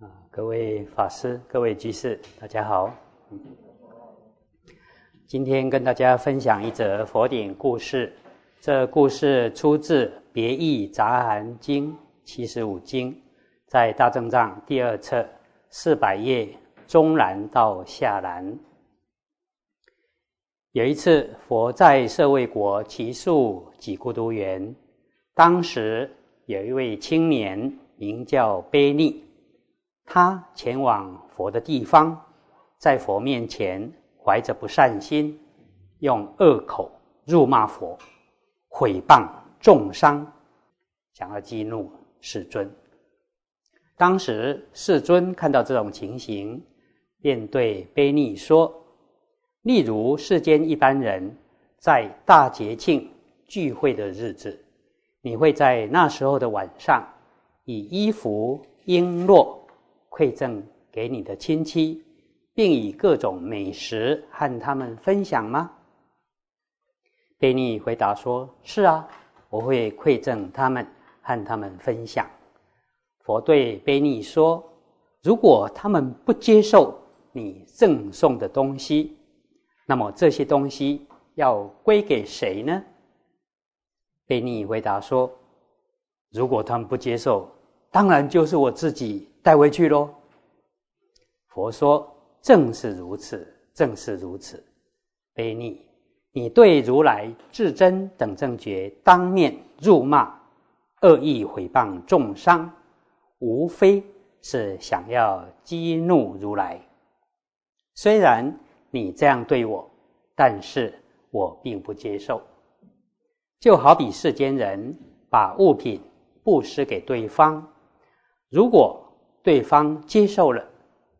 啊，各位法师、各位居士，大家好。今天跟大家分享一则佛典故事。这故事出自《别意杂含经》七十五经，在大正藏第二册四百页中南到下南。有一次，佛在舍卫国祇树几孤独园，当时有一位青年名叫悲利。他前往佛的地方，在佛面前怀着不善心，用恶口辱骂佛，毁谤重伤，想要激怒世尊。当时世尊看到这种情形，便对悲逆说：“例如世间一般人，在大节庆聚会的日子，你会在那时候的晚上，以衣服璎珞。”馈赠给你的亲戚，并以各种美食和他们分享吗？贝尼回答说：“是啊，我会馈赠他们，和他们分享。”佛对贝尼说：“如果他们不接受你赠送的东西，那么这些东西要归给谁呢？”贝尼回答说：“如果他们不接受，当然就是我自己。”带回去喽。佛说：“正是如此，正是如此。”悲逆，你对如来至真等正觉当面辱骂、恶意毁谤、重伤，无非是想要激怒如来。虽然你这样对我，但是我并不接受。就好比世间人把物品布施给对方，如果。对方接受了，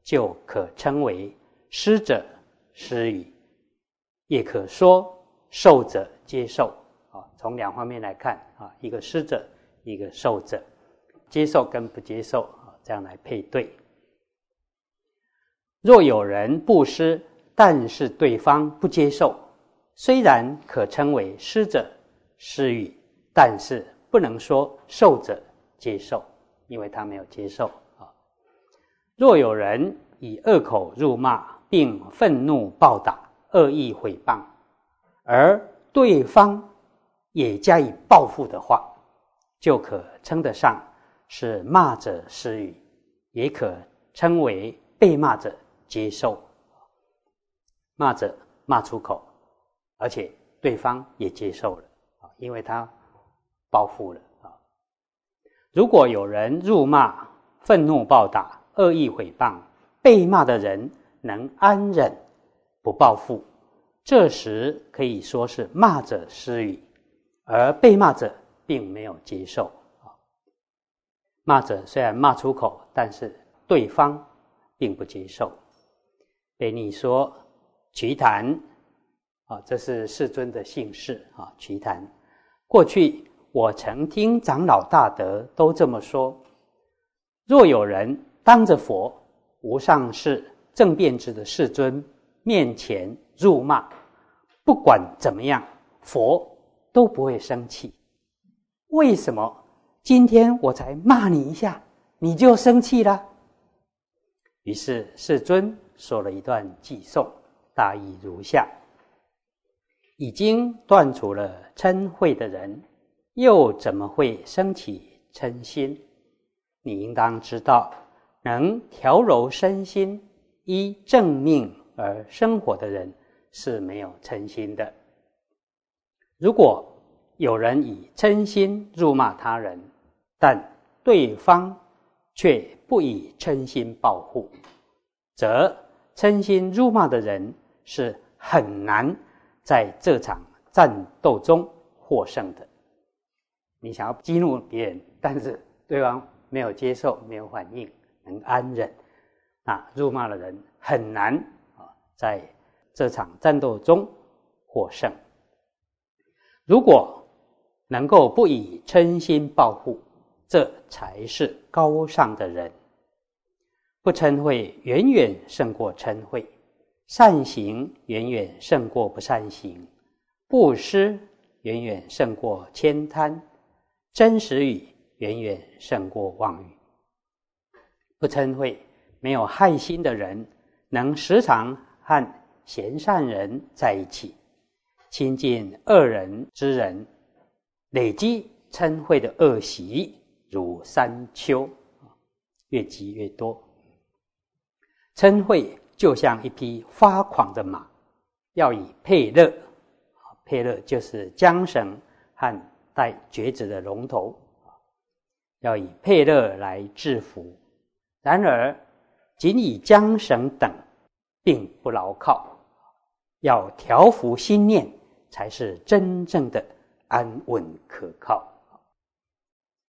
就可称为施者施予，也可说受者接受。啊，从两方面来看啊，一个施者，一个受者，接受跟不接受啊，这样来配对。若有人布施，但是对方不接受，虽然可称为施者施予，但是不能说受者接受，因为他没有接受。若有人以恶口辱骂，并愤怒暴打、恶意毁谤，而对方也加以报复的话，就可称得上是骂者施语，也可称为被骂者接受。骂者骂出口，而且对方也接受了啊，因为他报复了啊。如果有人辱骂、愤怒暴打，恶意诽谤，被骂的人能安忍不报复，这时可以说是骂者失语，而被骂者并没有接受啊。骂者虽然骂出口，但是对方并不接受。被你说瞿昙啊，这是世尊的姓氏啊。瞿昙，过去我曾听长老大德都这么说：若有人。当着佛无上士正遍知的世尊面前辱骂，不管怎么样，佛都不会生气。为什么今天我才骂你一下，你就生气了？于是世尊说了一段偈颂，大意如下：已经断除了嗔恚的人，又怎么会升起嗔心？你应当知道。能调柔身心、依正命而生活的人是没有嗔心的。如果有人以嗔心辱骂他人，但对方却不以嗔心报复，则嗔心辱骂的人是很难在这场战斗中获胜的。你想要激怒别人，但是对方没有接受、没有反应。能安忍，啊，辱骂的人很难啊，在这场战斗中获胜。如果能够不以嗔心报复，这才是高尚的人。不嗔恚，远远胜过嗔恚；善行远远胜过不善行；布施远远胜过悭贪；真实语远远胜过妄语。不嗔恚、没有害心的人，能时常和贤善人在一起，亲近恶人之人，累积嗔恚的恶习如山丘，越积越多。嗔恚就像一匹发狂的马，要以配乐，配乐就是缰绳和带橛子的龙头，要以配乐来制服。然而，仅以缰绳等，并不牢靠，要调伏心念，才是真正的安稳可靠。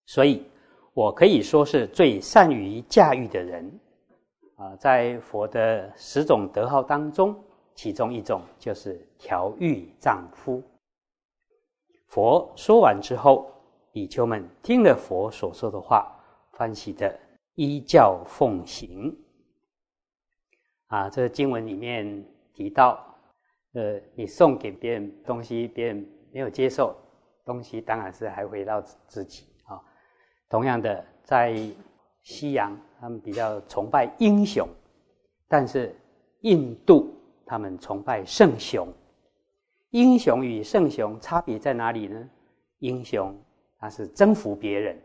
所以，我可以说是最善于驾驭的人。啊，在佛的十种德号当中，其中一种就是调御丈夫。佛说完之后，比丘们听了佛所说的话，欢喜的依教奉行。啊，这个经文里面提到，呃，你送给别人东西，别人没有接受，东西当然是还回到自己啊。同样的，在西洋。他们比较崇拜英雄，但是印度他们崇拜圣雄。英雄与圣雄差别在哪里呢？英雄他是征服别人，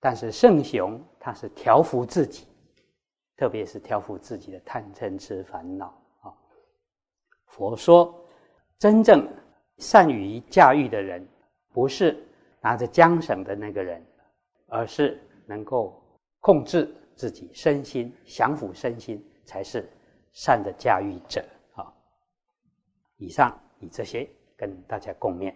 但是圣雄他是调服自己，特别是调服自己的贪嗔痴烦恼啊。佛说，真正善于驾驭的人，不是拿着缰绳的那个人，而是能够。控制自己身心，降服身心，才是善的驾驭者啊！以上以这些跟大家共勉。